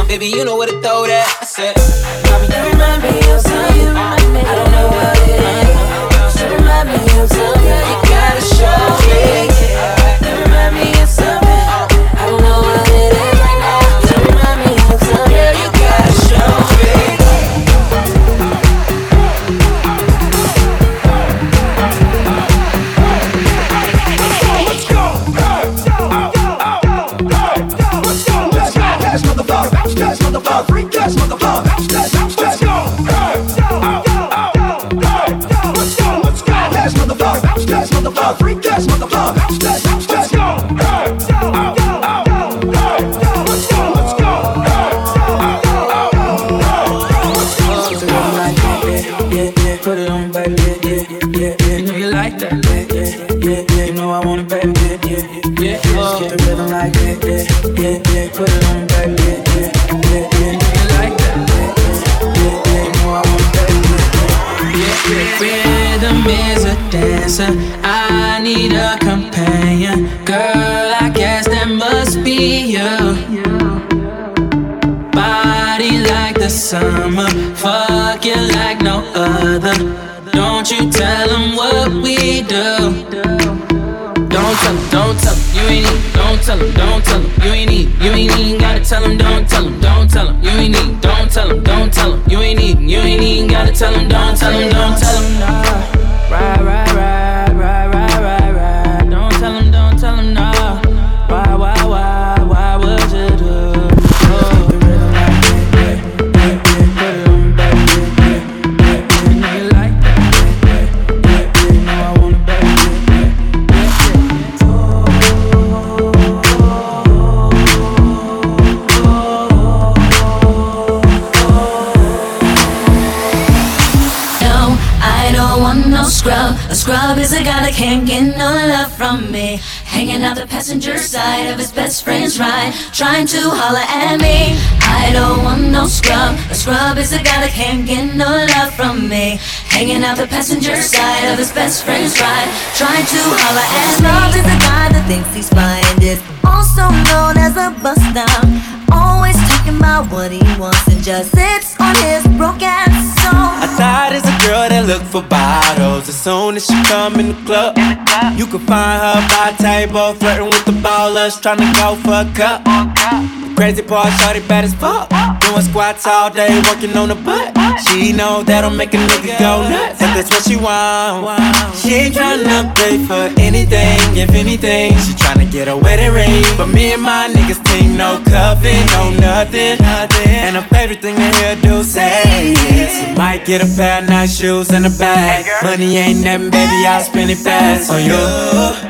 Man. Baby, you know where to throw that. I said, Mommy, you remind me of something. I don't know what it is. You remind me of something. You gotta show me. Them, don't trying to holler at me. I don't want no scrub. A scrub is a guy that can't get no love from me. Hanging out the passenger side of his best friend's ride, trying to holler at me. Scrub is a guy that thinks he's fine is also known as a bust down. Always talking about what he wants and just sits on his broke ass soul. Thought a girl that look for bottles. As soon as she come in the club, you can find her by table, flirting with the ballers, trying to go for a cup. Crazy part, shorty bad as fuck. Doing squats all day, working on the butt. She know that'll make a nigga go nuts. If that's what she want, she ain't tryna pay for anything. If anything, she tryna get a wedding ring. But me and my niggas team, no cuffing, no nothing. And her favorite thing to hear do say is, you might get a pair of nice shoes and a bag. Money ain't nothing, baby, I'll spend it fast on you.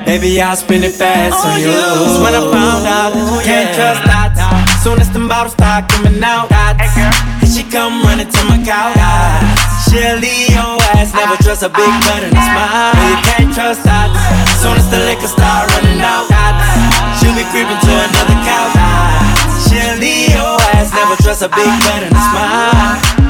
Baby, I'll spend it fast on you. That's when I found out that you can't trust that. Soon as them bottles start coming out, and she come running to my couch. She'll leave your ass, never trust a big butt and a smile. You can't trust that. Soon as the liquor start running out, she'll be creeping to another couch. She'll leave your ass, never trust a big butt and a smile.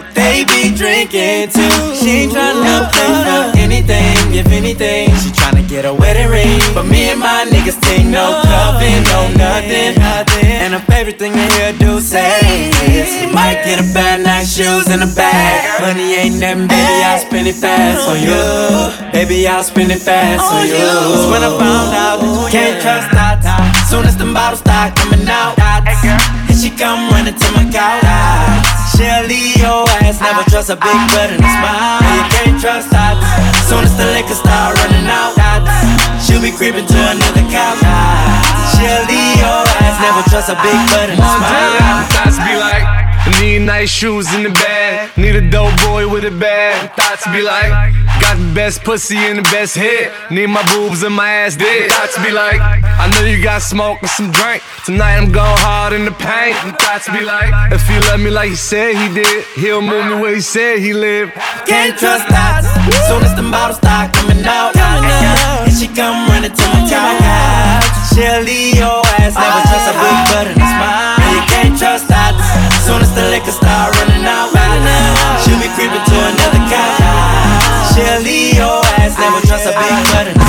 They be drinking too. She ain't tryna pay for anything, if anything. She tryna get a wedding ring. But me and my niggas think no cuffing, no nothing. And her favorite thing to hear do say is, you might get a pair of nice shoes in a bag. Money ain't nothing, baby, I'll spend it fast on you. Baby, I'll spend it fast on you. That's when I found out that you can't trust that. Soon as them bottles start coming out, And she come running to my couch. She'll leave your ass, never trust a big butt and a smile. You can't trust that. Soon as the liquor start running out, she'll be creeping to another couch. She'll leave your ass, never trust a big butt and a smile. Thoughts be like, need nice shoes in the bag. Need a dope boy with a bag. Thoughts be like, got the best pussy and the best head. Need my boobs and my ass dead. Thoughts be like, I know you got smoke and some drink. Tonight I'm going hard in the paint. Thoughts be like, if he love me like he said he did, he'll move me where he said he lived. Can't trust that. Soon as the bottles start coming out, and she come running to my couch. She'll leave your ass, never trust a big butt and a smile. You can't trust that. Soon as the liquor start running out, she'll be creeping to another guy. She'll leave your ass, never trust a big butt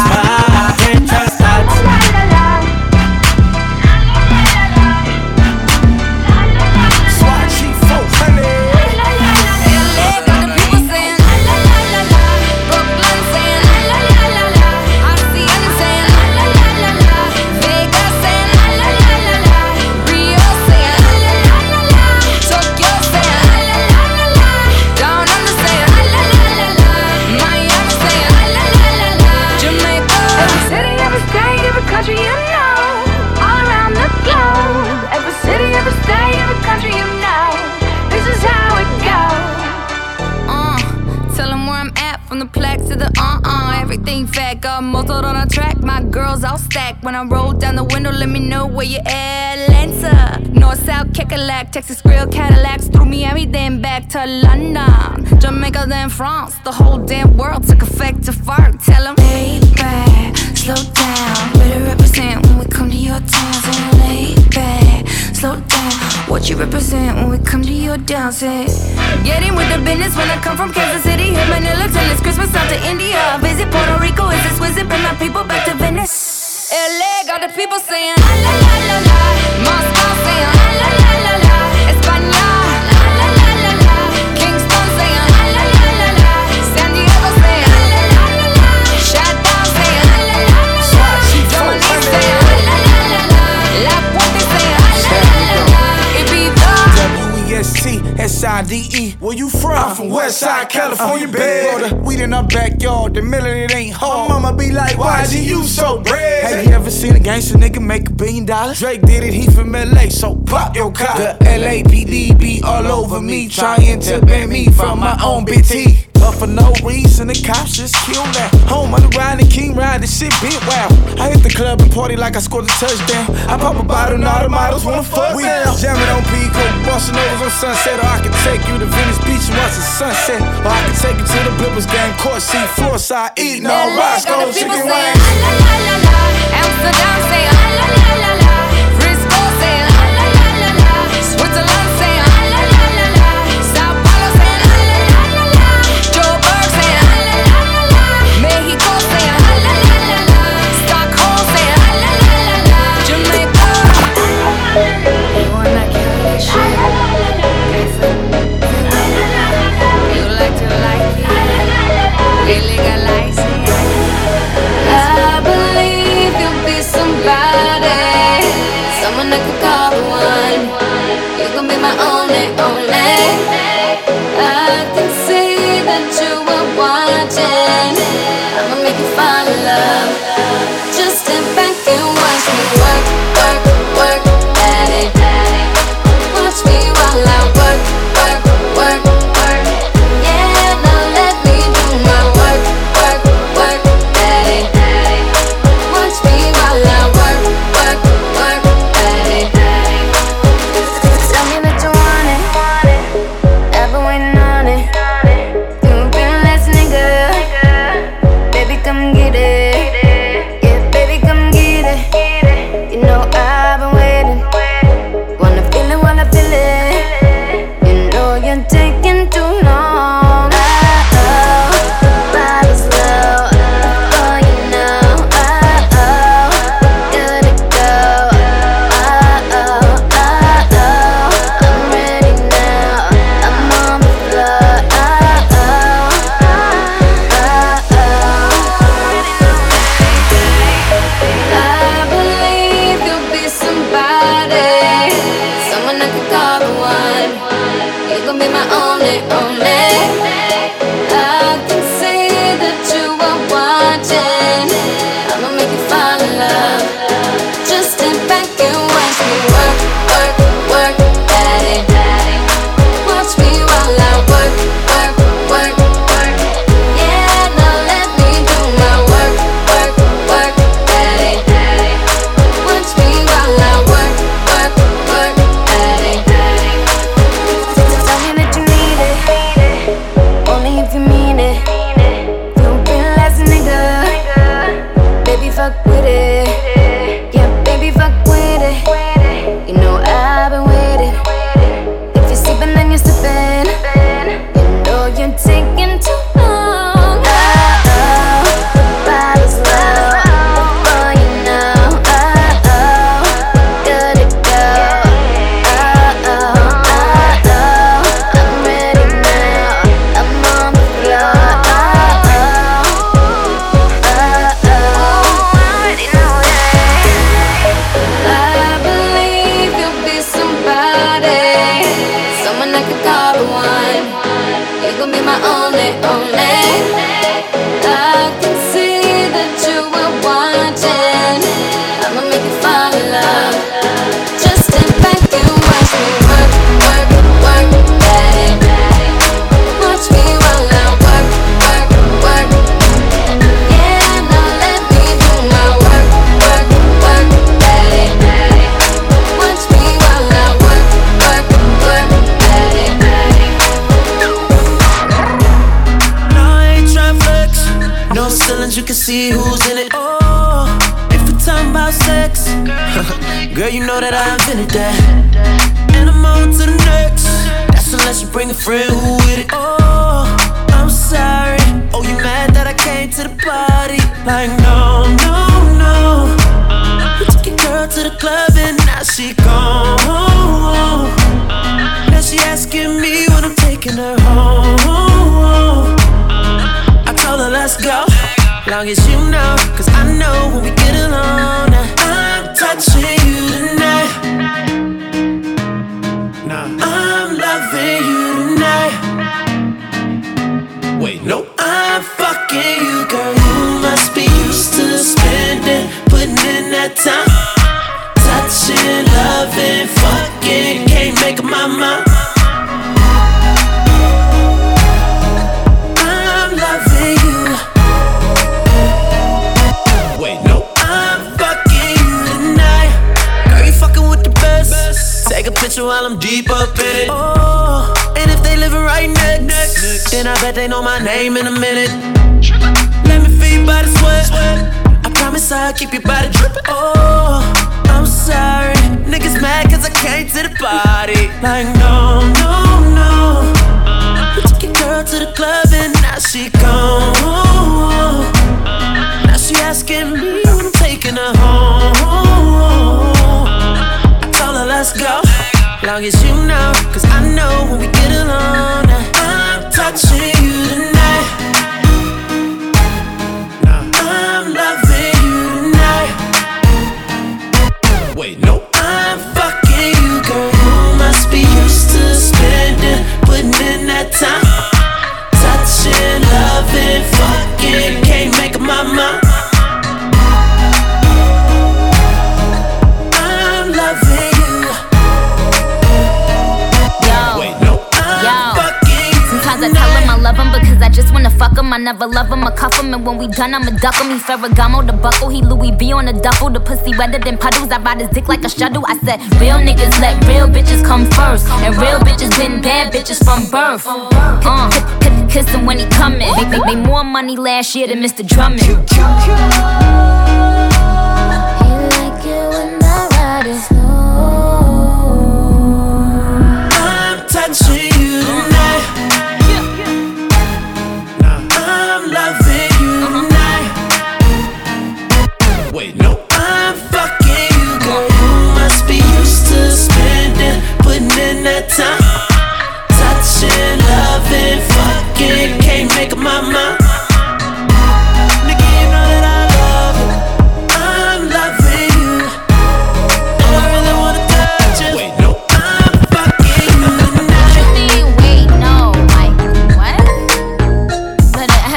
When I roll down the window, let me know where you at. Atlanta, North, South, Kekalak, Texas Grill, Cadillacs. Through Miami, then back to London. Jamaica, then France. The whole damn world took effect to fart. Tell 'em, lay back, slow down. Better represent when we come to your town. So lay back, slow down. What you represent when we come to your down? Say, get in with the business when I come from Kansas City. Hit Manila till it's Christmas out to India. Visit Puerto Rico, is this visit? Bring my people back to Venice. LA got the people saying la la la la la. Moscow saying la la la. Where you from? I'm from Westside, California. Grow the weed in our backyard, the million it ain't hard. My mama be like, why'd you so bread? Have you ever seen a gangster nigga make a billion dollars? Drake did it, he from LA, so pop your car. The LAPD be all over me, trying to ban me from my own BT. But for no reason, the cops just kill that. Home on the ride and king ride, this shit big wow. I hit club and party like I scored a touchdown. I pop a bottle and all the models wanna fuck We now. jamming on Pico, busting overs on Sunset. Or I can take you to Venice Beach and watch the sunset. Or I can take you to the Clippers game, court seat, floor side, eating all LA got Roscoe's chicken wings. la la la la la. Amsterdam saying uh, la la la la la. deep up in it. Oh, and if they living right next, next, then I bet they know my name in a minute. Let me feed by the sweat. I promise I'll keep you by the drip. Oh, I'm sorry. Niggas mad cause I came to the party. Like, no, no, no. Took your girl to the club and now she gone. Now she asking me when I'm taking her home. I told her, let's go long as you know, cause I know when we get alone, I'm touching you tonight. I'm loving you tonight. Wait, no. fuck him. I never love him, I cuff him. And when we done, I'ma duck him. He Ferragamo, the buckle. He Louis V on the duffel. The pussy wetter than puddles. I ride his dick like a shuttle. I said, real niggas let real bitches come first. And real bitches been bad bitches from birth. Uh, kiss him when he coming. They, made more money last year than Mr. Drummond.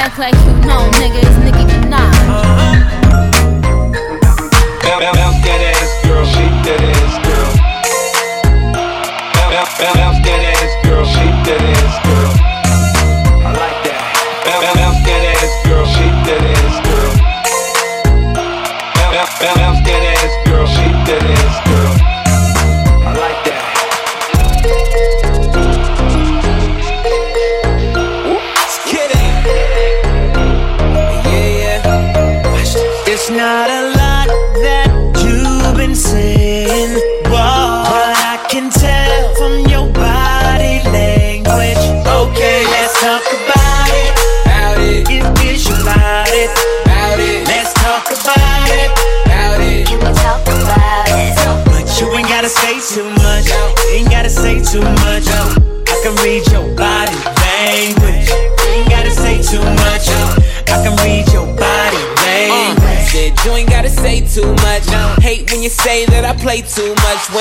act like you know, nigga. It's nigga, you not.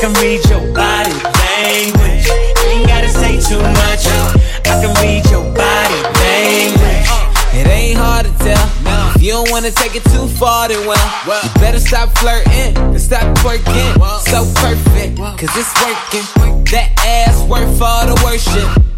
can read your body language. You ain't gotta say too much. Uh, I can read your body language. It ain't hard to tell. If you don't wanna take it too far, then well, you better stop flirting and stop twerking. So perfect, cause it's working. That ass worth all the worship.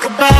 talk about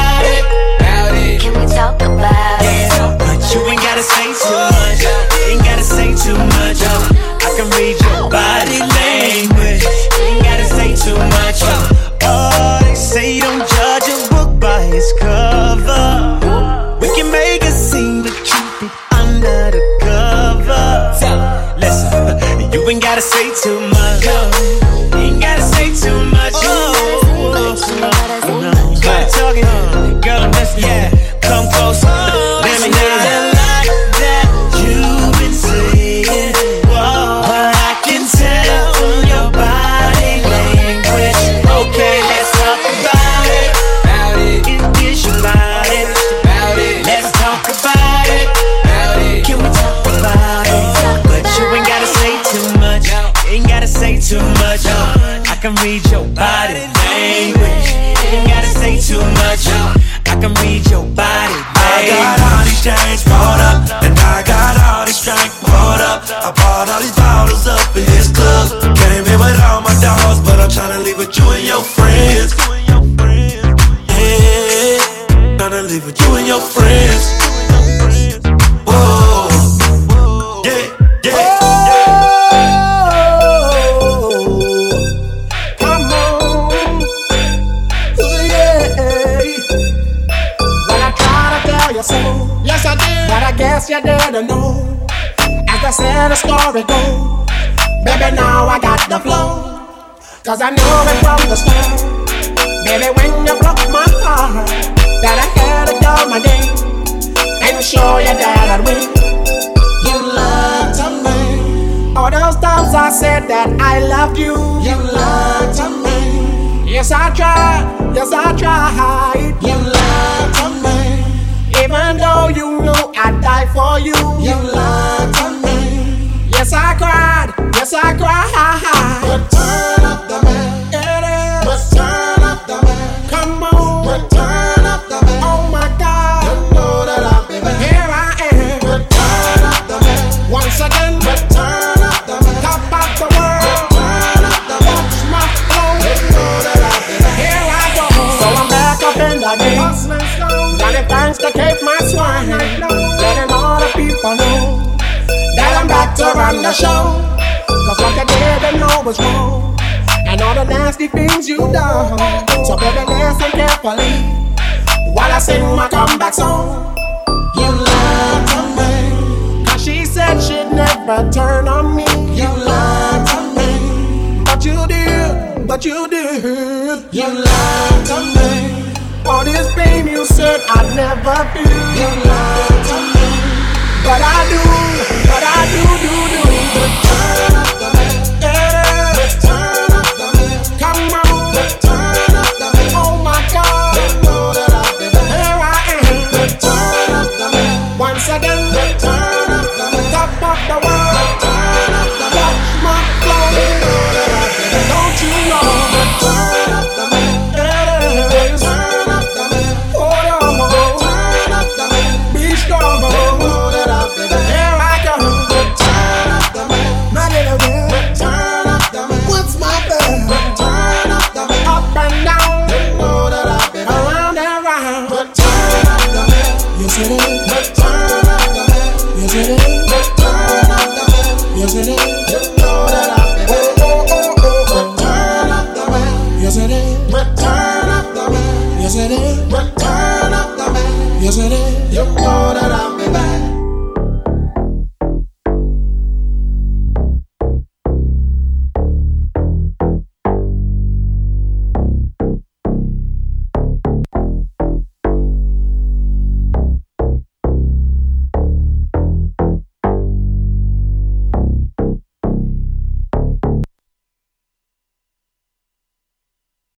Cause I knew it from the start. Baby, when you broke my heart, that I had to go my game and show you that I'd win. You to me. All those times I said that I loved you, you to me. Yes, I tried, yes, I tried. You to me. Even though you sing my comeback song. You lied to me. Cause she said she'd never turn on me. You lied to me. But you did, but you did. You lied to me. All this pain you said I'd never feel.